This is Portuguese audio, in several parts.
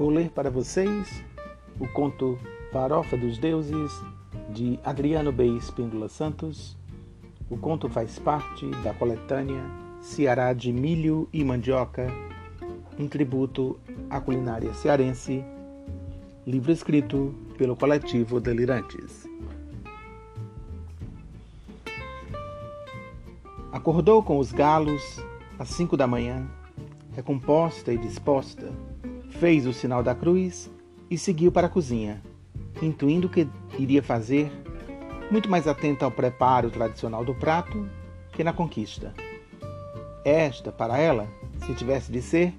Vou ler para vocês o conto Farofa dos Deuses de Adriano B. Espíndola Santos. O conto faz parte da coletânea Ceará de Milho e Mandioca, um tributo à culinária cearense, livro escrito pelo coletivo Delirantes. Acordou com os galos às cinco da manhã, recomposta e disposta, fez o sinal da cruz e seguiu para a cozinha, intuindo que iria fazer, muito mais atenta ao preparo tradicional do prato que na conquista. Esta, para ela, se tivesse de ser,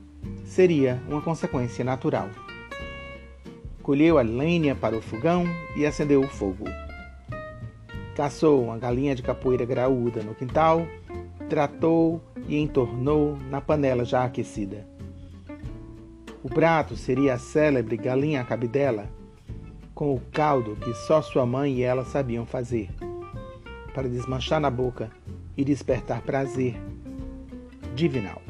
seria uma consequência natural. Colheu a lenha para o fogão e acendeu o fogo. Caçou uma galinha de capoeira graúda no quintal, tratou e entornou na panela já aquecida. O prato seria a célebre galinha cabidela, com o caldo que só sua mãe e ela sabiam fazer, para desmanchar na boca e despertar prazer divinal.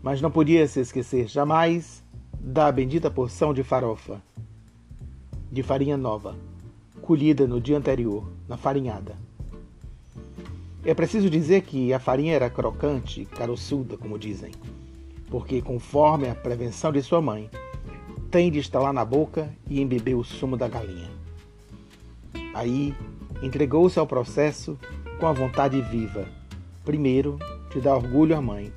Mas não podia se esquecer jamais da bendita porção de farofa, de farinha nova, colhida no dia anterior, na farinhada. É preciso dizer que a farinha era crocante, caroçuda, como dizem porque, conforme a prevenção de sua mãe, tem de estalar na boca e embeber o sumo da galinha. Aí, entregou-se ao processo com a vontade viva, primeiro, de dar orgulho à mãe,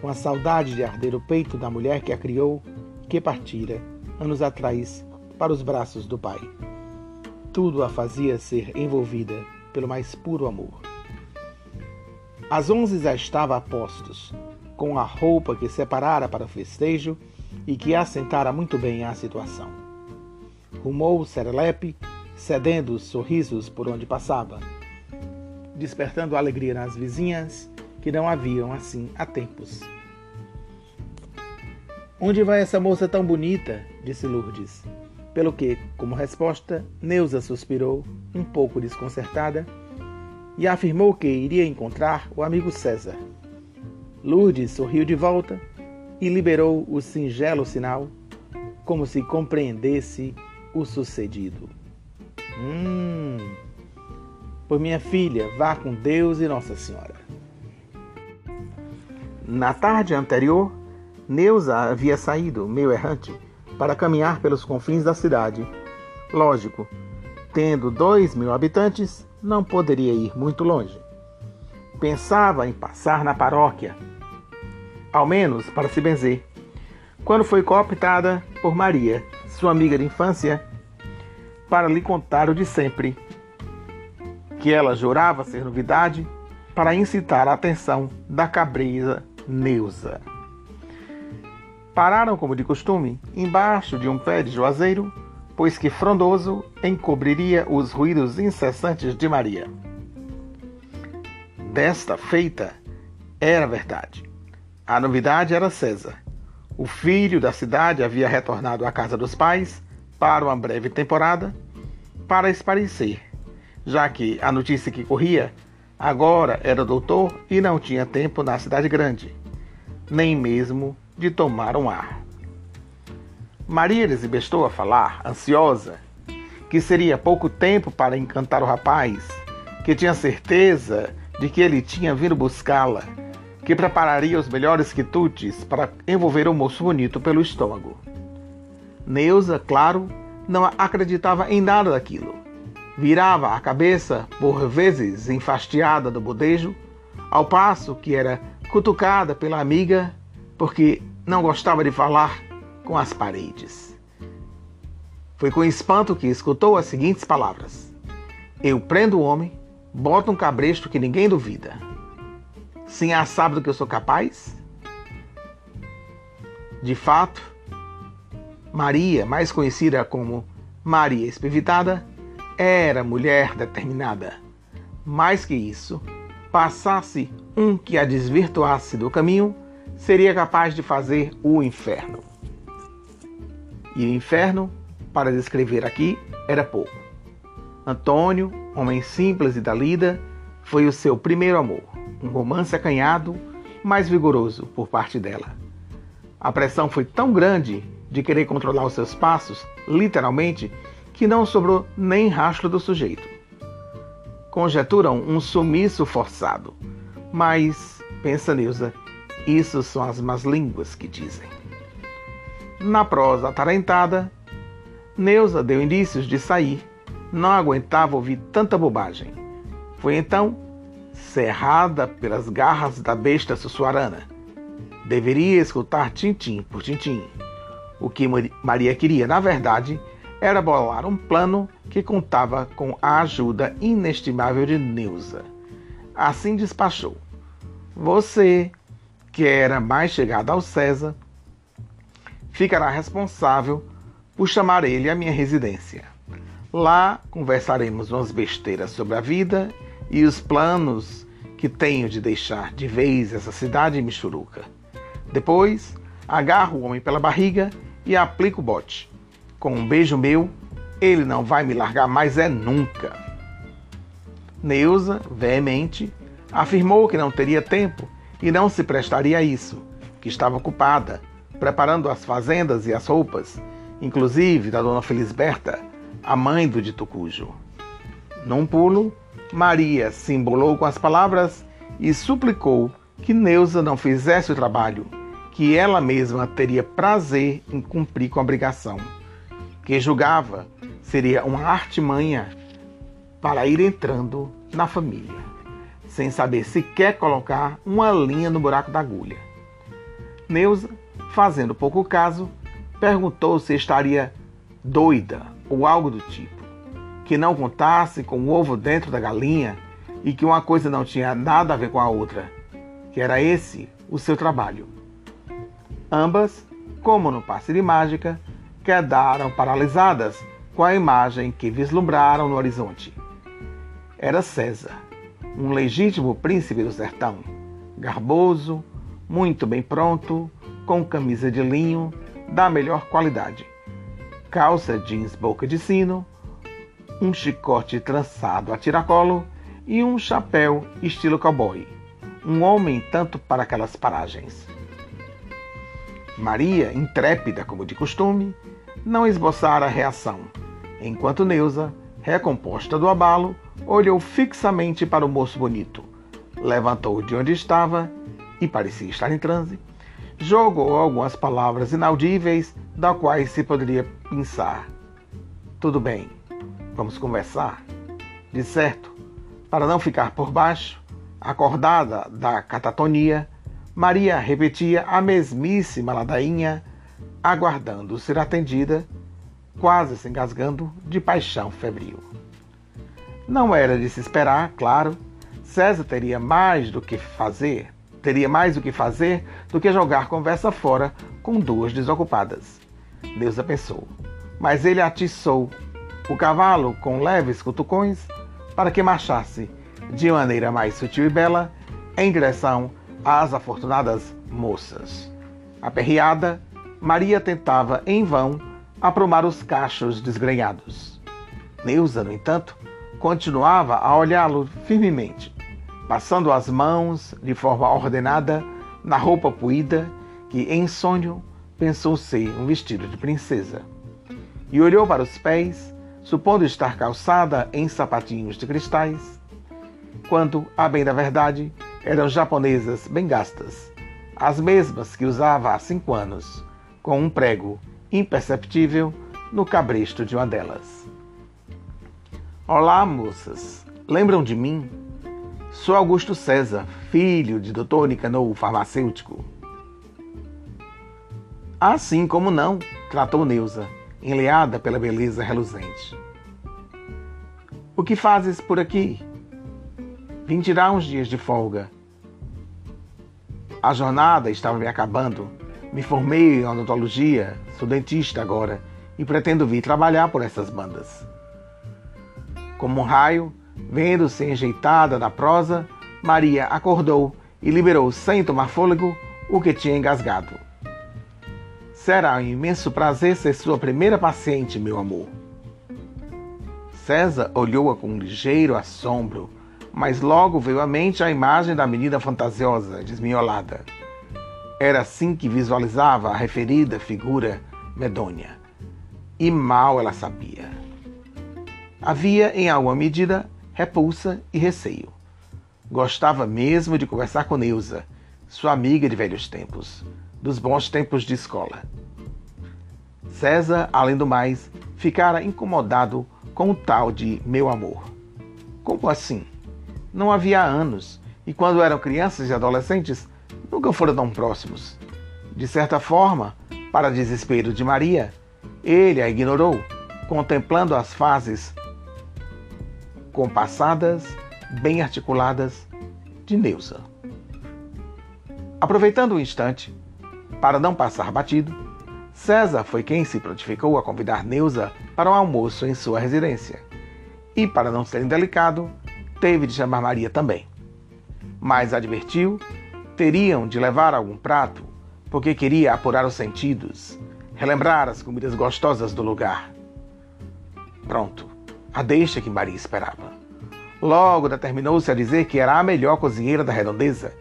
com a saudade de arder o peito da mulher que a criou, que partira, anos atrás, para os braços do pai. Tudo a fazia ser envolvida pelo mais puro amor. Às onze já estava a postos, com a roupa que separara para o festejo e que assentara muito bem à situação. Rumou o serelepe, cedendo os sorrisos por onde passava, despertando alegria nas vizinhas que não haviam assim há tempos. Onde vai essa moça tão bonita? disse Lourdes. Pelo que, como resposta, Neuza suspirou, um pouco desconcertada, e afirmou que iria encontrar o amigo César. Lourdes sorriu de volta e liberou o singelo sinal, como se compreendesse o sucedido. Hum. Por minha filha, vá com Deus e Nossa Senhora. Na tarde anterior, Neuza havia saído, meio errante, para caminhar pelos confins da cidade. Lógico, tendo dois mil habitantes, não poderia ir muito longe. Pensava em passar na paróquia, ao menos para se benzer. Quando foi cooptada por Maria, sua amiga de infância, para lhe contar o de sempre, que ela jurava ser novidade para incitar a atenção da cabreira Neuza. Pararam, como de costume, embaixo de um pé de juazeiro, pois que frondoso encobriria os ruídos incessantes de Maria. Desta feita era verdade. A novidade era César. O filho da cidade havia retornado à casa dos pais para uma breve temporada para esparecer, já que a notícia que corria agora era doutor e não tinha tempo na cidade grande, nem mesmo de tomar um ar. Maria desembestou a falar, ansiosa, que seria pouco tempo para encantar o rapaz, que tinha certeza de que ele tinha vindo buscá-la que prepararia os melhores quitutes para envolver o moço bonito pelo estômago. Neuza, claro, não acreditava em nada daquilo. Virava a cabeça, por vezes enfastiada do bodejo, ao passo que era cutucada pela amiga porque não gostava de falar com as paredes. Foi com espanto que escutou as seguintes palavras: Eu prendo o homem, boto um cabresto que ninguém duvida. Sinhá sabe do que eu sou capaz? De fato, Maria, mais conhecida como Maria Espivitada, era mulher determinada. Mais que isso, passasse um que a desvirtuasse do caminho, seria capaz de fazer o inferno. E o inferno, para descrever aqui, era pouco. Antônio, homem simples e da lida, foi o seu primeiro amor um romance acanhado, mas vigoroso por parte dela. A pressão foi tão grande de querer controlar os seus passos, literalmente, que não sobrou nem rastro do sujeito. Conjeturam um sumiço forçado, mas, pensa Neuza, isso são as más línguas que dizem. Na prosa atarentada, Neuza deu indícios de sair, não aguentava ouvir tanta bobagem. Foi então cerrada pelas garras da besta sussuarana. Deveria escutar tintim por tintim. O que Maria queria, na verdade, era bolar um plano que contava com a ajuda inestimável de Neuza. Assim despachou. Você, que era mais chegada ao César, ficará responsável por chamar ele à minha residência. Lá conversaremos umas besteiras sobre a vida e os planos que tenho de deixar de vez essa cidade michuruca. Depois, agarro o homem pela barriga e aplico o bote. Com um beijo meu, ele não vai me largar mais é nunca. Neuza, veemente, afirmou que não teria tempo e não se prestaria a isso, que estava ocupada, preparando as fazendas e as roupas, inclusive da dona Felisberta, a mãe do dito cujo. Num pulo, Maria se embolou com as palavras e suplicou que Neuza não fizesse o trabalho, que ela mesma teria prazer em cumprir com a obrigação, que julgava seria uma artimanha para ir entrando na família, sem saber sequer colocar uma linha no buraco da agulha. Neuza, fazendo pouco caso, perguntou se estaria doida ou algo do tipo, que não contasse com o ovo dentro da galinha e que uma coisa não tinha nada a ver com a outra, que era esse o seu trabalho. Ambas, como no passe de mágica, quedaram paralisadas com a imagem que vislumbraram no horizonte. Era César, um legítimo príncipe do sertão, garboso, muito bem pronto, com camisa de linho da melhor qualidade, calça jeans boca de sino, um chicote trançado a tiracolo e um chapéu estilo cowboy. Um homem tanto para aquelas paragens. Maria, intrépida como de costume, não esboçara reação, enquanto Neuza, recomposta do abalo, olhou fixamente para o moço bonito, levantou de onde estava e parecia estar em transe, jogou algumas palavras inaudíveis da quais se poderia pensar. Tudo bem, vamos conversar? De certo, para não ficar por baixo, acordada da catatonia, Maria repetia a mesmíssima ladainha, aguardando ser atendida, quase se engasgando de paixão febril. Não era de se esperar, claro. César teria mais do que fazer, teria mais o que fazer do que jogar conversa fora com duas desocupadas. Deusa pensou. Mas ele atiçou o cavalo com leves cutucões para que marchasse de maneira mais sutil e bela em direção às afortunadas moças. Aperreada, Maria tentava em vão aprumar os cachos desgrenhados. Neuza, no entanto, continuava a olhá-lo firmemente, passando as mãos de forma ordenada na roupa puída que, em sonho, pensou ser um vestido de princesa. E olhou para os pés, supondo estar calçada em sapatinhos de cristais, quando, a bem da verdade, eram japonesas bem gastas, as mesmas que usava há cinco anos, com um prego imperceptível no cabresto de uma delas. Olá, moças. Lembram de mim? Sou Augusto César, filho de Dr. Nicanor, farmacêutico. Assim como não, tratou Neuza, enleada pela beleza reluzente. O que fazes por aqui? Vim tirar uns dias de folga. A jornada estava me acabando. Me formei em odontologia, sou dentista agora e pretendo vir trabalhar por essas bandas. Como um raio, vendo-se enjeitada na prosa, Maria acordou e liberou sem tomar fôlego o que tinha engasgado. Será um imenso prazer ser sua primeira paciente, meu amor. César olhou-a com um ligeiro assombro mas logo veio à mente a imagem da menina fantasiosa, desmiolada. Era assim que visualizava a referida figura medonha. E mal ela sabia. Havia, em alguma medida, repulsa e receio. Gostava mesmo de conversar com Neuza, sua amiga de velhos tempos, dos bons tempos de escola. César, além do mais, ficara incomodado com o tal de meu amor. Como assim? Não havia anos, e quando eram crianças e adolescentes, nunca foram tão próximos. De certa forma, para desespero de Maria, ele a ignorou, contemplando as fases compassadas, bem articuladas de Neuza. Aproveitando o instante, para não passar batido, César foi quem se prontificou a convidar Neuza para um almoço em sua residência. E, para não ser indelicado, teve de chamar Maria também. Mas advertiu, teriam de levar algum prato, porque queria apurar os sentidos, relembrar as comidas gostosas do lugar. Pronto, a deixa que Maria esperava. Logo determinou-se a dizer que era a melhor cozinheira da redondeza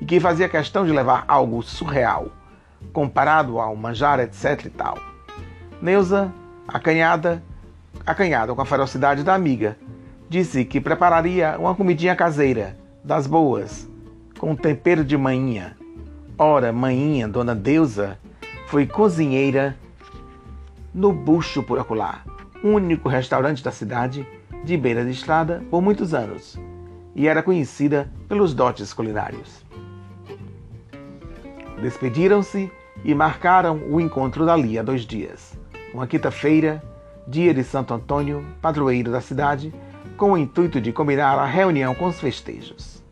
e que fazia questão de levar algo surreal, comparado ao manjar, etc e tal. Neuza, acanhada, acanhada com a ferocidade da amiga, disse que prepararia uma comidinha caseira, das boas, com tempero de manhinha. Ora, manhinha, dona Deusa, foi cozinheira no Bucho por Acolá, único restaurante da cidade, de beira de estrada, por muitos anos, e era conhecida pelos dotes culinários. Despediram-se e marcaram o encontro dali a dois dias. Uma quinta-feira, dia de Santo Antônio, padroeiro da cidade, com o intuito de combinar a reunião com os festejos.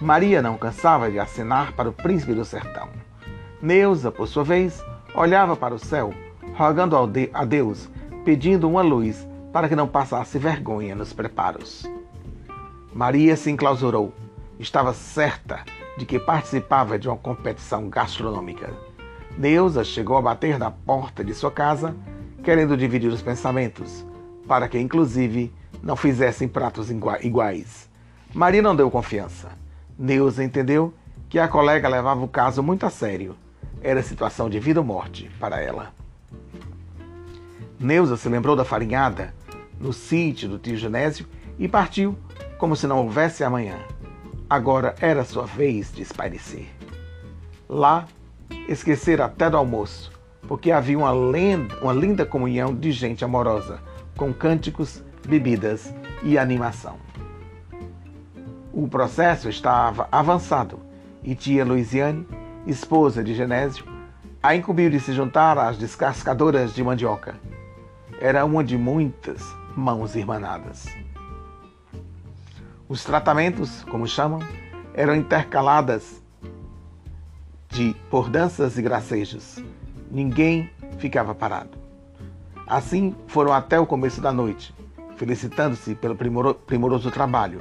Maria não cansava de acenar para o príncipe do sertão. Neuza, por sua vez, olhava para o céu, rogando a Deus, pedindo uma luz para que não passasse vergonha nos preparos. Maria se enclausurou. Estava certa de que participava de uma competição gastronômica. Neuza chegou a bater na porta de sua casa, querendo dividir os pensamentos, para que, inclusive, não fizessem pratos iguais. Maria não deu confiança. Neuza entendeu que a colega levava o caso muito a sério. Era situação de vida ou morte para ela. Neuza se lembrou da farinhada no sítio do tio Genésio e partiu como se não houvesse amanhã. Agora era sua vez de espairecer. Lá, esquecer até do almoço, porque havia uma, lenda, uma linda comunhão de gente amorosa, com cânticos, bebidas e animação. O processo estava avançado e tia Luiziane, esposa de Genésio, a incumbiu de se juntar às descascadoras de mandioca. Era uma de muitas mãos irmanadas. Os tratamentos, como chamam, eram intercaladas de por danças e gracejos. Ninguém ficava parado. Assim foram até o começo da noite, felicitando-se pelo primoroso trabalho.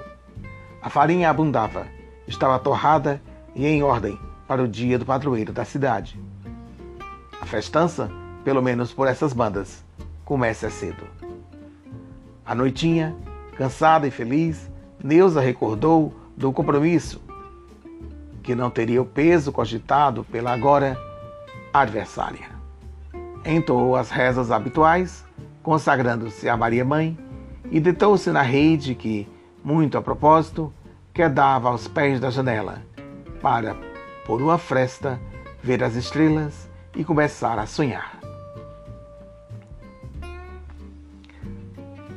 A farinha abundava, estava torrada e em ordem para o dia do padroeiro da cidade. A festança, pelo menos por essas bandas, começa cedo. A noitinha, cansada e feliz, Neuza recordou do compromisso, que não teria o peso cogitado pela agora adversária. Entoou as rezas habituais, consagrando-se a Maria Mãe, e deitou-se na rede que, muito a propósito, quedava aos pés da janela, para, por uma fresta, ver as estrelas e começar a sonhar.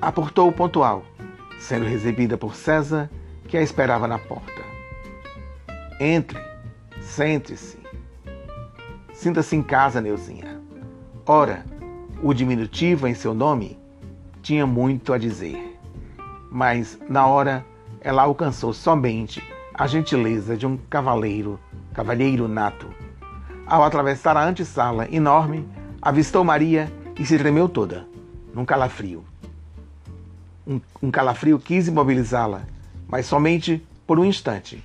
Aportou pontual sendo recebida por César, que a esperava na porta. Entre, sente-se. Sinta-se em casa, Neuzinha. Ora, o diminutivo em seu nome tinha muito a dizer, mas na hora ela alcançou somente a gentileza de um cavaleiro, cavalheiro nato. Ao atravessar a antessala enorme, avistou Maria e se tremeu toda, num calafrio um, um calafrio quis imobilizá-la, mas somente por um instante,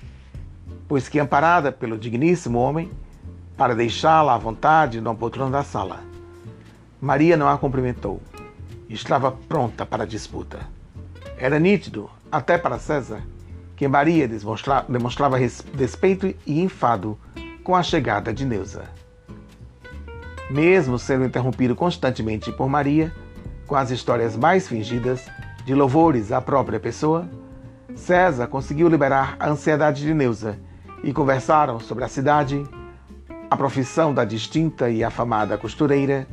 pois que amparada pelo digníssimo homem, para deixá-la à vontade no poltrona da sala. Maria não a cumprimentou. Estava pronta para a disputa. Era nítido, até para César, que Maria demonstrava respeito e enfado com a chegada de Neuza. Mesmo sendo interrompido constantemente por Maria, com as histórias mais fingidas de louvores à própria pessoa, César conseguiu liberar a ansiedade de Neuza e conversaram sobre a cidade, a profissão da distinta e afamada costureira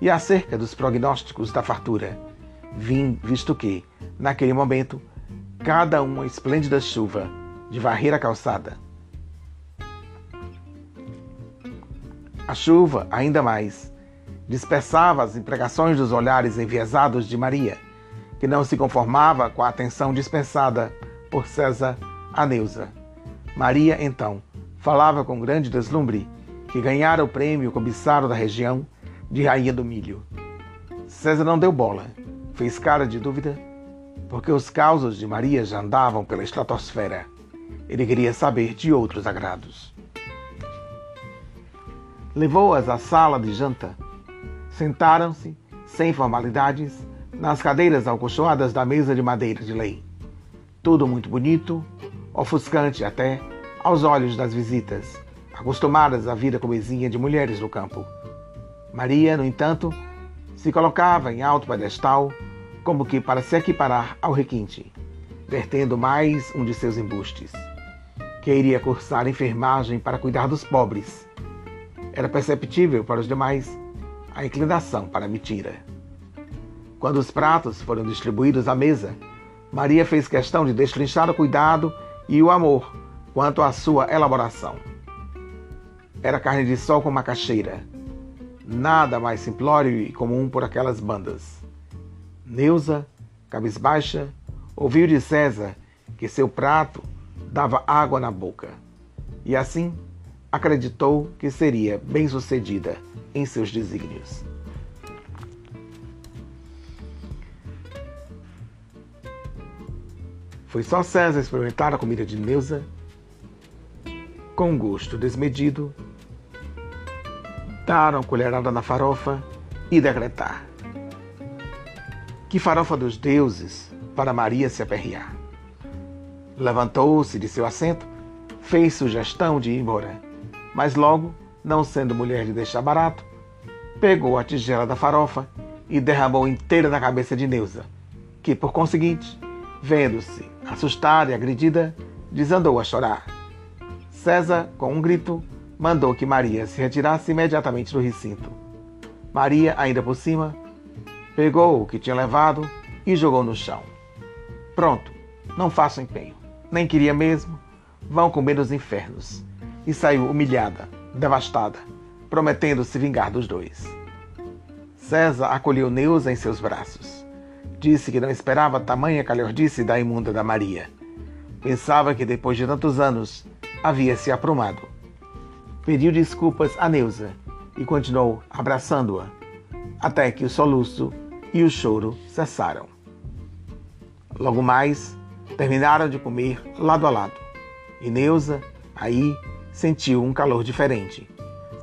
e acerca dos prognósticos da fartura, visto que, naquele momento, cada uma esplêndida chuva de varrer a calçada. A chuva, ainda mais, dispersava as impregações dos olhares enviesados de Maria, que não se conformava com a atenção dispensada por César a Neuza. Maria, então, falava com grande deslumbre que ganhara o prêmio cobiçado da região de Rainha do Milho. César não deu bola, fez cara de dúvida, porque os causos de Maria já andavam pela estratosfera. Ele queria saber de outros agrados. Levou-as à sala de janta. Sentaram-se, sem formalidades, nas cadeiras alcochoadas da mesa de madeira de lei. Tudo muito bonito, ofuscante até aos olhos das visitas, acostumadas à vida comezinha de mulheres do campo. Maria, no entanto, se colocava em alto pedestal, como que para se equiparar ao requinte, vertendo mais um de seus embustes. Que iria cursar enfermagem para cuidar dos pobres. Era perceptível para os demais a inclinação para a mentira. Quando os pratos foram distribuídos à mesa, Maria fez questão de destrinchar o cuidado e o amor quanto à sua elaboração. Era carne de sol com macaxeira, nada mais simplório e comum por aquelas bandas. Neuza, cabisbaixa, ouviu de César que seu prato dava água na boca, e assim acreditou que seria bem-sucedida em seus desígnios. Foi só César experimentar a comida de Neuza com gosto desmedido dar uma colherada na farofa e decretar: Que farofa dos deuses para Maria se aperrear. Levantou-se de seu assento, fez sugestão de ir embora, mas logo, não sendo mulher de deixar barato, pegou a tigela da farofa e derramou inteira na cabeça de Neuza, que, por conseguinte, vendo-se assustada e agredida, desandou a chorar. César, com um grito, mandou que Maria se retirasse imediatamente do recinto. Maria, ainda por cima, pegou o que tinha levado e jogou no chão. Pronto, não faço empenho. Nem queria mesmo. Vão comer os infernos. E saiu humilhada, devastada, prometendo se vingar dos dois. César acolheu Neuza em seus braços. Disse que não esperava tamanha calhordice da imunda da Maria. Pensava que depois de tantos anos havia se aprumado pediu desculpas a Neuza e continuou abraçando-a, até que o soluço e o choro cessaram. Logo mais, terminaram de comer lado a lado, e Neuza, aí, sentiu um calor diferente,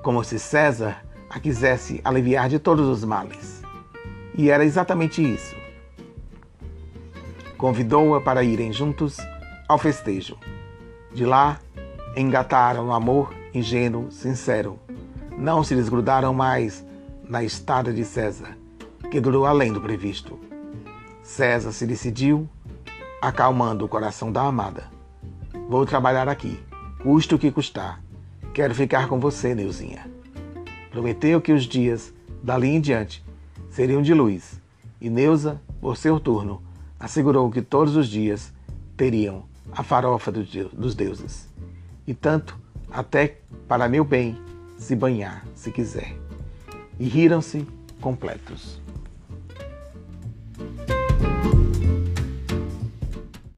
como se César a quisesse aliviar de todos os males. E era exatamente isso. Convidou-a para irem juntos ao festejo. De lá, engataram o amor ingênuo, sincero. Não se desgrudaram mais na estada de César, que durou além do previsto. César se decidiu, acalmando o coração da amada. Vou trabalhar aqui, custe o que custar. Quero ficar com você, Neuzinha. Prometeu que os dias, dali em diante, seriam de luz, e Neuza, por seu turno, assegurou que todos os dias teriam a farofa dos deuses. E tanto até para meu bem se banhar, se quiser. E riram-se completos.